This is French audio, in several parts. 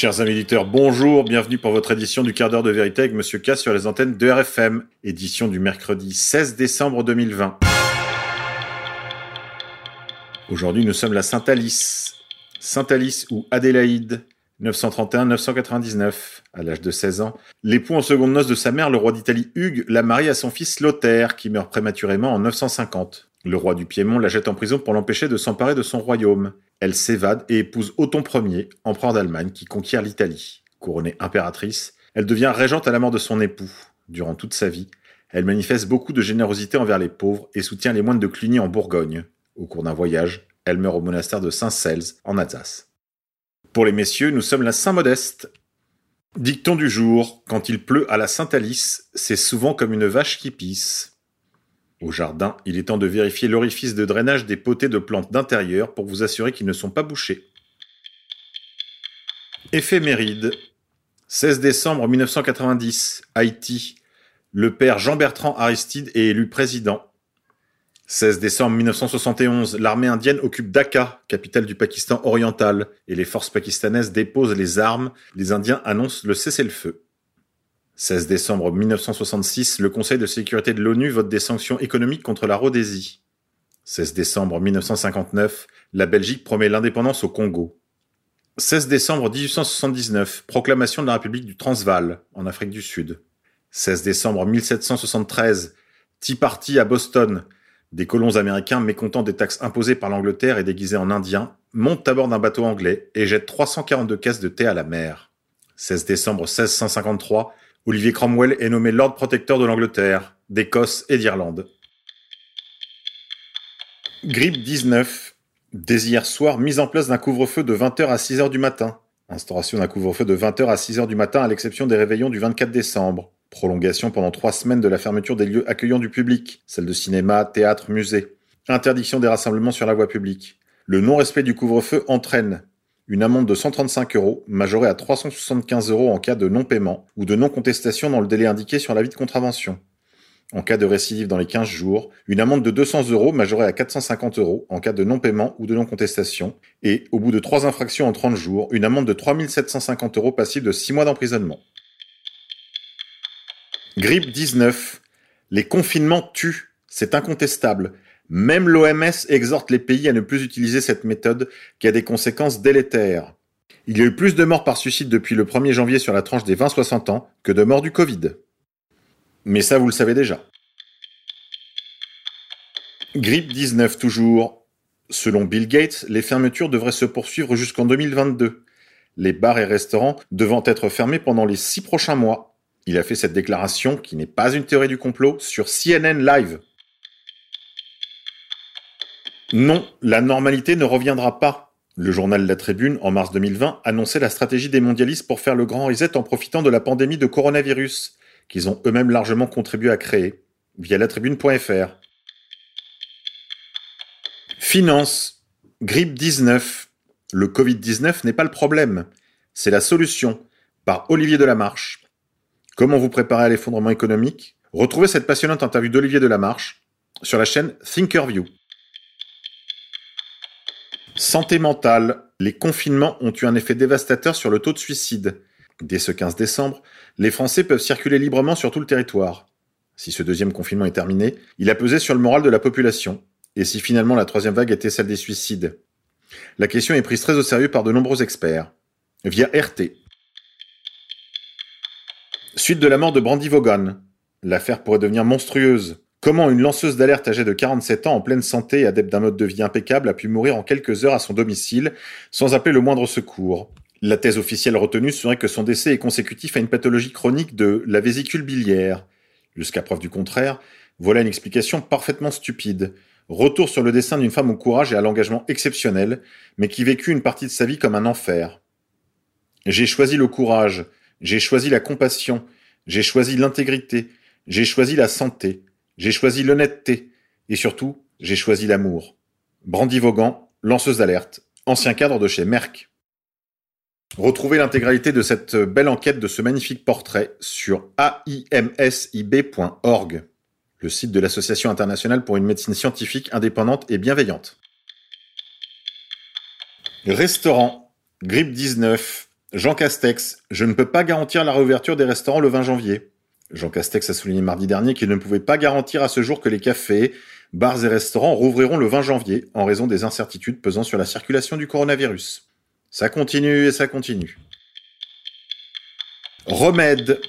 Chers amis éditeurs, bonjour, bienvenue pour votre édition du quart d'heure de vérité avec Monsieur K sur les antennes de RFM, édition du mercredi 16 décembre 2020. Aujourd'hui, nous sommes la Sainte-Alice. Sainte-Alice ou Adélaïde, 931-999. À l'âge de 16 ans, l'époux en seconde noce de sa mère, le roi d'Italie Hugues, la marie à son fils Lothaire, qui meurt prématurément en 950. Le roi du Piémont la jette en prison pour l'empêcher de s'emparer de son royaume. Elle s'évade et épouse Othon Ier, empereur d'Allemagne, qui conquiert l'Italie. Couronnée impératrice, elle devient régente à la mort de son époux. Durant toute sa vie, elle manifeste beaucoup de générosité envers les pauvres et soutient les moines de Cluny en Bourgogne. Au cours d'un voyage, elle meurt au monastère de Saint-Cels, en Alsace. Pour les messieurs, nous sommes la Saint-Modeste. Dicton du jour, quand il pleut à la Sainte-Alice, c'est souvent comme une vache qui pisse. Au jardin, il est temps de vérifier l'orifice de drainage des potées de plantes d'intérieur pour vous assurer qu'ils ne sont pas bouchés. Éphéméride. 16 décembre 1990, Haïti. Le père Jean-Bertrand Aristide est élu président. 16 décembre 1971, l'armée indienne occupe Dhaka, capitale du Pakistan oriental, et les forces pakistanaises déposent les armes. Les Indiens annoncent le cessez-le-feu. 16 décembre 1966, le Conseil de sécurité de l'ONU vote des sanctions économiques contre la Rhodésie. 16 décembre 1959, la Belgique promet l'indépendance au Congo. 16 décembre 1879, proclamation de la République du Transvaal, en Afrique du Sud. 16 décembre 1773, Tea Party à Boston. Des colons américains mécontents des taxes imposées par l'Angleterre et déguisés en indiens montent à bord d'un bateau anglais et jettent 342 caisses de thé à la mer. 16 décembre 1653, Olivier Cromwell est nommé Lord Protecteur de l'Angleterre, d'Écosse et d'Irlande. Grippe 19. Dès hier soir, mise en place d'un couvre-feu de 20h à 6h du matin. Instauration d'un couvre-feu de 20h à 6h du matin à l'exception des réveillons du 24 décembre. Prolongation pendant trois semaines de la fermeture des lieux accueillants du public, celles de cinéma, théâtre, musée. Interdiction des rassemblements sur la voie publique. Le non-respect du couvre-feu entraîne une amende de 135 euros, majorée à 375 euros en cas de non-paiement ou de non-contestation dans le délai indiqué sur l'avis de contravention. En cas de récidive dans les 15 jours, une amende de 200 euros majorée à 450 euros en cas de non-paiement ou de non-contestation, et, au bout de trois infractions en 30 jours, une amende de 3750 euros passible de 6 mois d'emprisonnement. Grippe 19. Les confinements tuent, c'est incontestable. Même l'OMS exhorte les pays à ne plus utiliser cette méthode qui a des conséquences délétères. Il y a eu plus de morts par suicide depuis le 1er janvier sur la tranche des 20-60 ans que de morts du Covid. Mais ça, vous le savez déjà. Grippe 19 toujours. Selon Bill Gates, les fermetures devraient se poursuivre jusqu'en 2022. Les bars et restaurants devant être fermés pendant les six prochains mois. Il a fait cette déclaration, qui n'est pas une théorie du complot, sur CNN Live. Non, la normalité ne reviendra pas. Le journal La Tribune, en mars 2020, annonçait la stratégie des mondialistes pour faire le grand reset en profitant de la pandémie de coronavirus, qu'ils ont eux-mêmes largement contribué à créer, via latribune.fr. Finance. Grippe 19. Le Covid-19 n'est pas le problème, c'est la solution, par Olivier Delamarche. Comment vous préparer à l'effondrement économique? Retrouvez cette passionnante interview d'Olivier Delamarche sur la chaîne Thinkerview. Santé mentale. Les confinements ont eu un effet dévastateur sur le taux de suicide. Dès ce 15 décembre, les Français peuvent circuler librement sur tout le territoire. Si ce deuxième confinement est terminé, il a pesé sur le moral de la population. Et si finalement la troisième vague était celle des suicides? La question est prise très au sérieux par de nombreux experts. Via RT. Suite de la mort de Brandy Vaughan. L'affaire pourrait devenir monstrueuse. Comment une lanceuse d'alerte âgée de 47 ans en pleine santé et adepte d'un mode de vie impeccable a pu mourir en quelques heures à son domicile sans appeler le moindre secours? La thèse officielle retenue serait que son décès est consécutif à une pathologie chronique de la vésicule biliaire. Jusqu'à preuve du contraire, voilà une explication parfaitement stupide. Retour sur le dessin d'une femme au courage et à l'engagement exceptionnel, mais qui vécut une partie de sa vie comme un enfer. J'ai choisi le courage, j'ai choisi la compassion, j'ai choisi l'intégrité, j'ai choisi la santé, j'ai choisi l'honnêteté. Et surtout, j'ai choisi l'amour. Brandy Vaughan, lanceuse d'alerte, ancien cadre de chez Merck. Retrouvez l'intégralité de cette belle enquête de ce magnifique portrait sur aimsib.org, le site de l'Association internationale pour une médecine scientifique indépendante et bienveillante. Restaurant, grippe 19, Jean Castex, je ne peux pas garantir la réouverture des restaurants le 20 janvier. Jean Castex a souligné mardi dernier qu'il ne pouvait pas garantir à ce jour que les cafés, bars et restaurants rouvriront le 20 janvier en raison des incertitudes pesant sur la circulation du coronavirus. Ça continue et ça continue. Remède.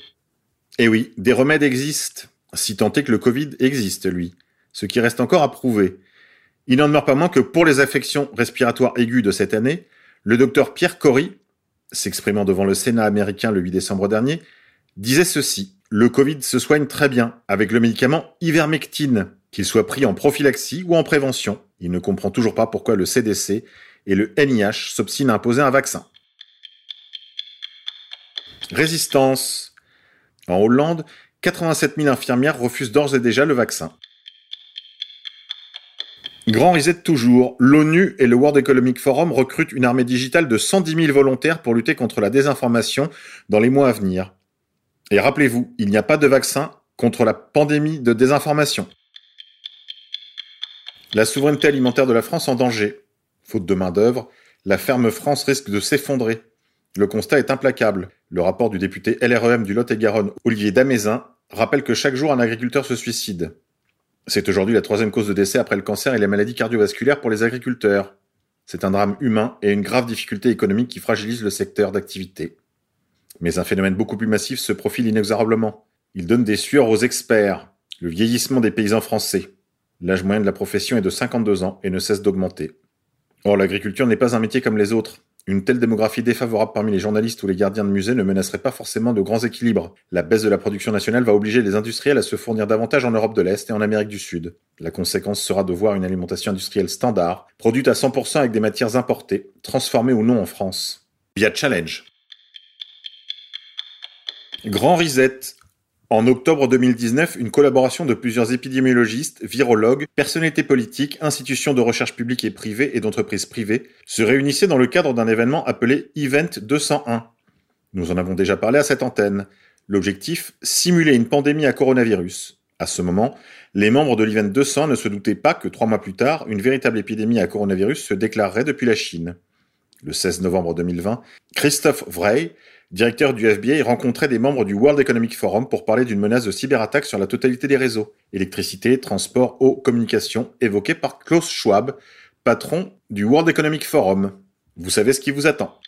Eh oui, des remèdes existent, si tant est que le Covid existe, lui. Ce qui reste encore à prouver. Il n'en demeure pas moins que pour les affections respiratoires aiguës de cette année, le docteur Pierre Corry, s'exprimant devant le Sénat américain le 8 décembre dernier, disait ceci. Le Covid se soigne très bien avec le médicament ivermectine, qu'il soit pris en prophylaxie ou en prévention. Il ne comprend toujours pas pourquoi le CDC et le NIH s'obstinent à imposer un vaccin. Résistance. En Hollande, 87 000 infirmières refusent d'ores et déjà le vaccin. Grand reset toujours. L'ONU et le World Economic Forum recrutent une armée digitale de 110 000 volontaires pour lutter contre la désinformation dans les mois à venir. Et rappelez-vous, il n'y a pas de vaccin contre la pandémie de désinformation. La souveraineté alimentaire de la France en danger. Faute de main-d'œuvre, la ferme France risque de s'effondrer. Le constat est implacable. Le rapport du député LREM du Lot-et-Garonne, Olivier Damézin, rappelle que chaque jour un agriculteur se suicide. C'est aujourd'hui la troisième cause de décès après le cancer et les maladies cardiovasculaires pour les agriculteurs. C'est un drame humain et une grave difficulté économique qui fragilise le secteur d'activité. Mais un phénomène beaucoup plus massif se profile inexorablement. Il donne des sueurs aux experts. Le vieillissement des paysans français. L'âge moyen de la profession est de 52 ans et ne cesse d'augmenter. Or, l'agriculture n'est pas un métier comme les autres. Une telle démographie défavorable parmi les journalistes ou les gardiens de musées ne menacerait pas forcément de grands équilibres. La baisse de la production nationale va obliger les industriels à se fournir davantage en Europe de l'Est et en Amérique du Sud. La conséquence sera de voir une alimentation industrielle standard, produite à 100% avec des matières importées, transformées ou non en France. Via Challenge. Grand Reset, en octobre 2019, une collaboration de plusieurs épidémiologistes, virologues, personnalités politiques, institutions de recherche publiques et privées et d'entreprises privées se réunissait dans le cadre d'un événement appelé Event 201. Nous en avons déjà parlé à cette antenne. L'objectif, simuler une pandémie à coronavirus. À ce moment, les membres de l'Event 200 ne se doutaient pas que trois mois plus tard, une véritable épidémie à coronavirus se déclarerait depuis la Chine. Le 16 novembre 2020, Christophe Vrey, directeur du FBI, rencontrait des membres du World Economic Forum pour parler d'une menace de cyberattaque sur la totalité des réseaux, électricité, transport, eau, communication, évoquée par Klaus Schwab, patron du World Economic Forum. Vous savez ce qui vous attend.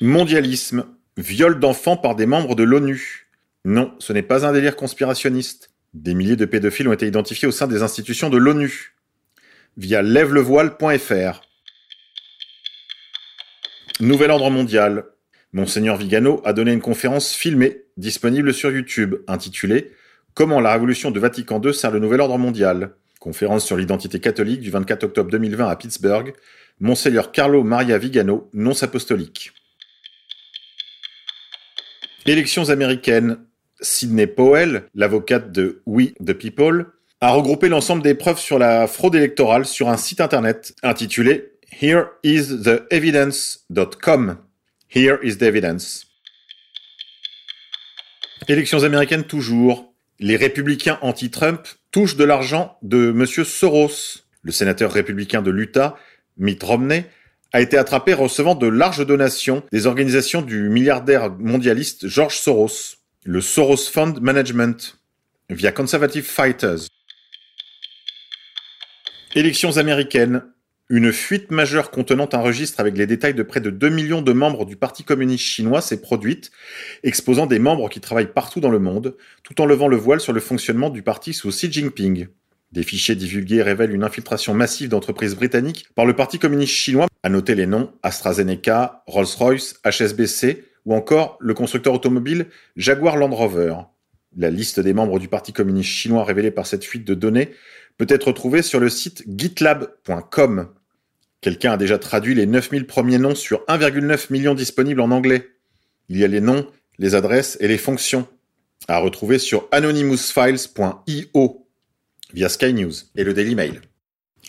Mondialisme. Viol d'enfants par des membres de l'ONU. Non, ce n'est pas un délire conspirationniste. Des milliers de pédophiles ont été identifiés au sein des institutions de l'ONU. Via lèvelevoile.fr. Nouvel ordre mondial. Monseigneur Vigano a donné une conférence filmée, disponible sur YouTube, intitulée Comment la révolution de Vatican II sert le nouvel ordre mondial? Conférence sur l'identité catholique du 24 octobre 2020 à Pittsburgh. Monseigneur Carlo Maria Vigano, nonce apostolique. Élections américaines. Sidney Powell, l'avocate de We the People, a regroupé l'ensemble des preuves sur la fraude électorale sur un site internet intitulé Here is the evidence.com. Here is the evidence. Élections américaines toujours. Les républicains anti-Trump touchent de l'argent de M. Soros. Le sénateur républicain de l'Utah, Mitt Romney, a été attrapé recevant de larges donations des organisations du milliardaire mondialiste George Soros, le Soros Fund Management, via Conservative Fighters. Élections américaines. Une fuite majeure contenant un registre avec les détails de près de 2 millions de membres du Parti communiste chinois s'est produite, exposant des membres qui travaillent partout dans le monde, tout en levant le voile sur le fonctionnement du parti sous Xi Jinping. Des fichiers divulgués révèlent une infiltration massive d'entreprises britanniques par le Parti communiste chinois, à noter les noms AstraZeneca, Rolls-Royce, HSBC ou encore le constructeur automobile Jaguar Land Rover. La liste des membres du Parti communiste chinois révélée par cette fuite de données peut être retrouvée sur le site gitlab.com. Quelqu'un a déjà traduit les 9000 premiers noms sur 1,9 million disponibles en anglais. Il y a les noms, les adresses et les fonctions à retrouver sur anonymousfiles.io via Sky News et le Daily Mail.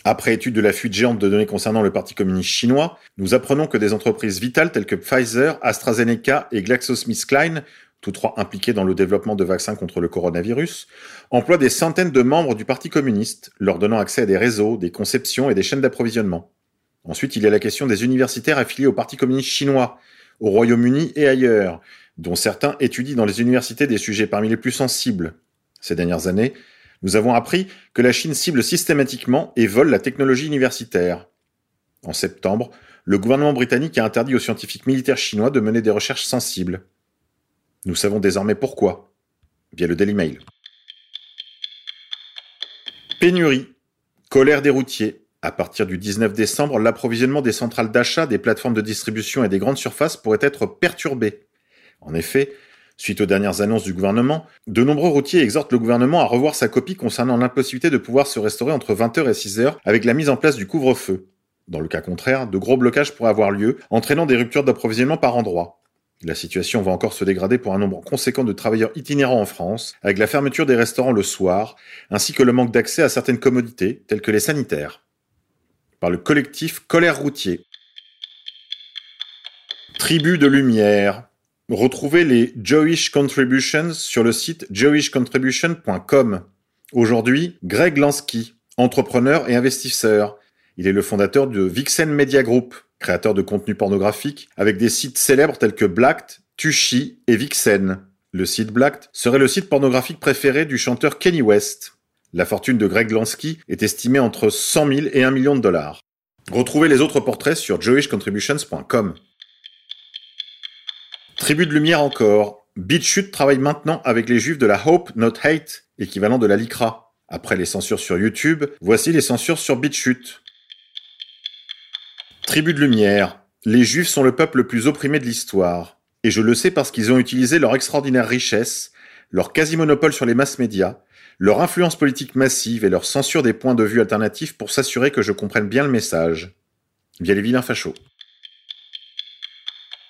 Après étude de la fuite géante de données concernant le Parti communiste chinois, nous apprenons que des entreprises vitales telles que Pfizer, AstraZeneca et GlaxoSmithKline, tous trois impliqués dans le développement de vaccins contre le coronavirus, emploient des centaines de membres du Parti communiste, leur donnant accès à des réseaux, des conceptions et des chaînes d'approvisionnement. Ensuite, il y a la question des universitaires affiliés au Parti communiste chinois, au Royaume-Uni et ailleurs, dont certains étudient dans les universités des sujets parmi les plus sensibles. Ces dernières années, nous avons appris que la Chine cible systématiquement et vole la technologie universitaire. En septembre, le gouvernement britannique a interdit aux scientifiques militaires chinois de mener des recherches sensibles. Nous savons désormais pourquoi, via le Daily Mail. Pénurie, colère des routiers, à partir du 19 décembre, l'approvisionnement des centrales d'achat, des plateformes de distribution et des grandes surfaces pourrait être perturbé. En effet, suite aux dernières annonces du gouvernement, de nombreux routiers exhortent le gouvernement à revoir sa copie concernant l'impossibilité de pouvoir se restaurer entre 20h et 6h avec la mise en place du couvre-feu. Dans le cas contraire, de gros blocages pourraient avoir lieu, entraînant des ruptures d'approvisionnement par endroits. La situation va encore se dégrader pour un nombre conséquent de travailleurs itinérants en France, avec la fermeture des restaurants le soir, ainsi que le manque d'accès à certaines commodités, telles que les sanitaires par le collectif Colère Routier. Tribu de lumière. Retrouvez les Jewish Contributions sur le site jewishcontribution.com. Aujourd'hui, Greg Lansky, entrepreneur et investisseur. Il est le fondateur de Vixen Media Group, créateur de contenu pornographique, avec des sites célèbres tels que Blacked, Tushy et Vixen. Le site Blacked serait le site pornographique préféré du chanteur Kenny West. La fortune de Greg Lansky est estimée entre 100 000 et 1 million de dollars. Retrouvez les autres portraits sur jewishcontributions.com. Tribu de lumière encore. BitChute travaille maintenant avec les juifs de la Hope Not Hate, équivalent de la LICRA. Après les censures sur YouTube, voici les censures sur BitChute. Tribu de lumière. Les juifs sont le peuple le plus opprimé de l'histoire. Et je le sais parce qu'ils ont utilisé leur extraordinaire richesse, leur quasi-monopole sur les masses médias, leur influence politique massive et leur censure des points de vue alternatifs pour s'assurer que je comprenne bien le message. Via les vilains fachos.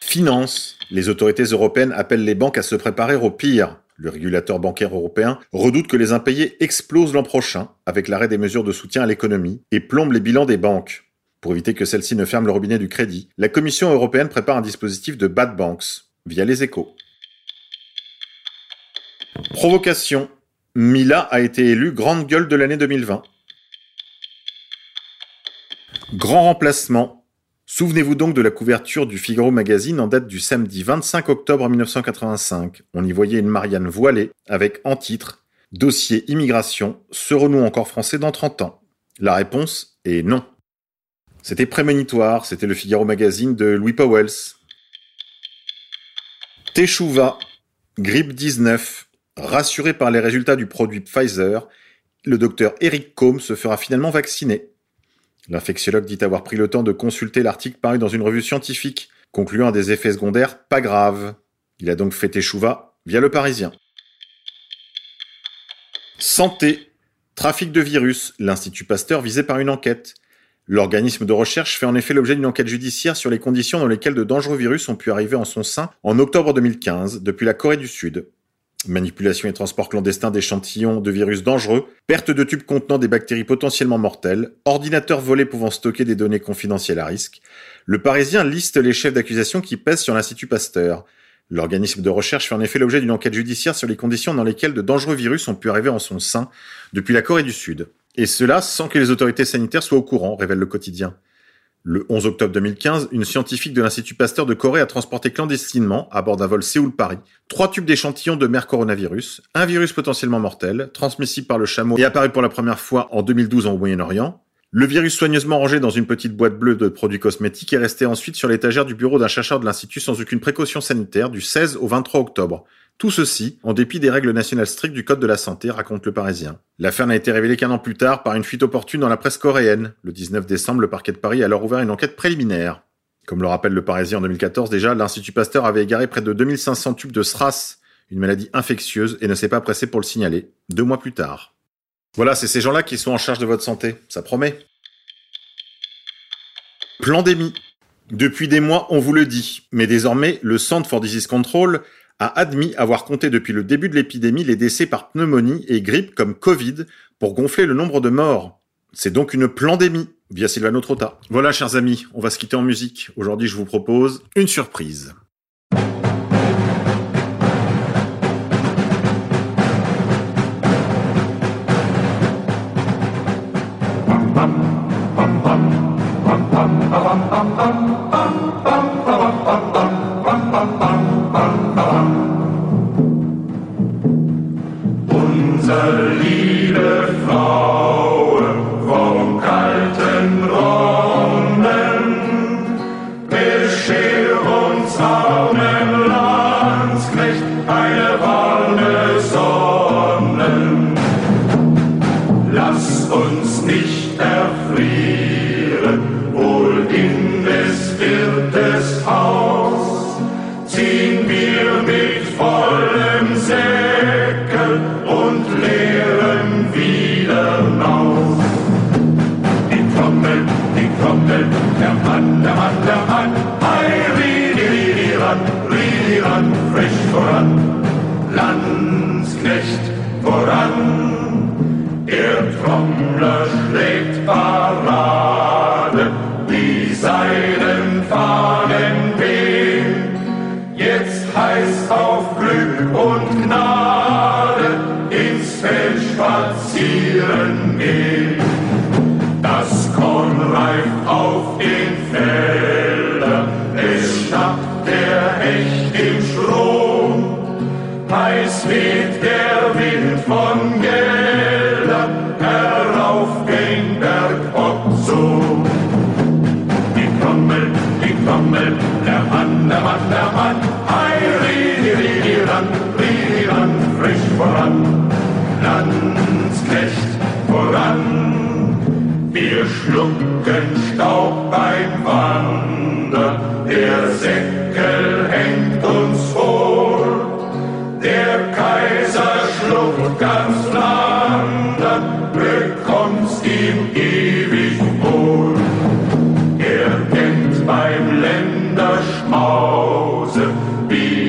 Finance. Les autorités européennes appellent les banques à se préparer au pire. Le régulateur bancaire européen redoute que les impayés explosent l'an prochain avec l'arrêt des mesures de soutien à l'économie et plombe les bilans des banques. Pour éviter que celles-ci ne ferment le robinet du crédit, la Commission européenne prépare un dispositif de bad banks via les échos. Provocation. Mila a été élue grande gueule de l'année 2020. Grand remplacement. Souvenez-vous donc de la couverture du Figaro Magazine en date du samedi 25 octobre 1985. On y voyait une Marianne voilée avec en titre Dossier immigration, serons-nous encore français dans 30 ans? La réponse est non. C'était prémonitoire, c'était le Figaro Magazine de Louis Powells. Teshuva, grippe 19, Rassuré par les résultats du produit Pfizer, le docteur Eric Combe se fera finalement vacciner. L'infectiologue dit avoir pris le temps de consulter l'article paru dans une revue scientifique, concluant à des effets secondaires pas graves. Il a donc fait échouva via le Parisien. Santé. Trafic de virus. L'Institut Pasteur visé par une enquête. L'organisme de recherche fait en effet l'objet d'une enquête judiciaire sur les conditions dans lesquelles de dangereux virus ont pu arriver en son sein en octobre 2015 depuis la Corée du Sud manipulation et transport clandestin d'échantillons de virus dangereux, perte de tubes contenant des bactéries potentiellement mortelles, ordinateurs volés pouvant stocker des données confidentielles à risque, le Parisien liste les chefs d'accusation qui pèsent sur l'Institut Pasteur. L'organisme de recherche fait en effet l'objet d'une enquête judiciaire sur les conditions dans lesquelles de dangereux virus ont pu arriver en son sein depuis la Corée du Sud. Et cela sans que les autorités sanitaires soient au courant, révèle le quotidien. Le 11 octobre 2015, une scientifique de l'Institut Pasteur de Corée a transporté clandestinement, à bord d'un vol Séoul-Paris, trois tubes d'échantillons de mer coronavirus, un virus potentiellement mortel, transmissible par le chameau et apparu pour la première fois en 2012 au Moyen-Orient. Le virus soigneusement rangé dans une petite boîte bleue de produits cosmétiques est resté ensuite sur l'étagère du bureau d'un chercheur de l'Institut sans aucune précaution sanitaire du 16 au 23 octobre, tout ceci, en dépit des règles nationales strictes du Code de la santé, raconte le Parisien. L'affaire n'a été révélée qu'un an plus tard par une fuite opportune dans la presse coréenne. Le 19 décembre, le parquet de Paris a alors ouvert une enquête préliminaire. Comme le rappelle le Parisien en 2014 déjà, l'Institut Pasteur avait égaré près de 2500 tubes de SRAS, une maladie infectieuse, et ne s'est pas pressé pour le signaler, deux mois plus tard. Voilà, c'est ces gens-là qui sont en charge de votre santé, ça promet. Plandémie. Depuis des mois, on vous le dit, mais désormais, le Centre for Disease Control a admis avoir compté depuis le début de l'épidémie les décès par pneumonie et grippe comme Covid pour gonfler le nombre de morts. C'est donc une plandémie, via Sylvano Trotta. Voilà, chers amis, on va se quitter en musique. Aujourd'hui, je vous propose une surprise. nicht erfrieren, wohl in des Wirtes Haus ziehen wir mit vollem Säckel und leeren wieder aus. Die Trommel, die Trommel, der Mann, der Mann, der Mann, hei, ridi, ridi, ran, ridi, ran, frisch voran, Landsknecht voran. blood. Trommel, die Trommel, der Mann, der Mann, der Mann, ei, ridi, ridi, ran, ridi, ran, frisch voran, Landsknecht voran. Wir schlucken Staub be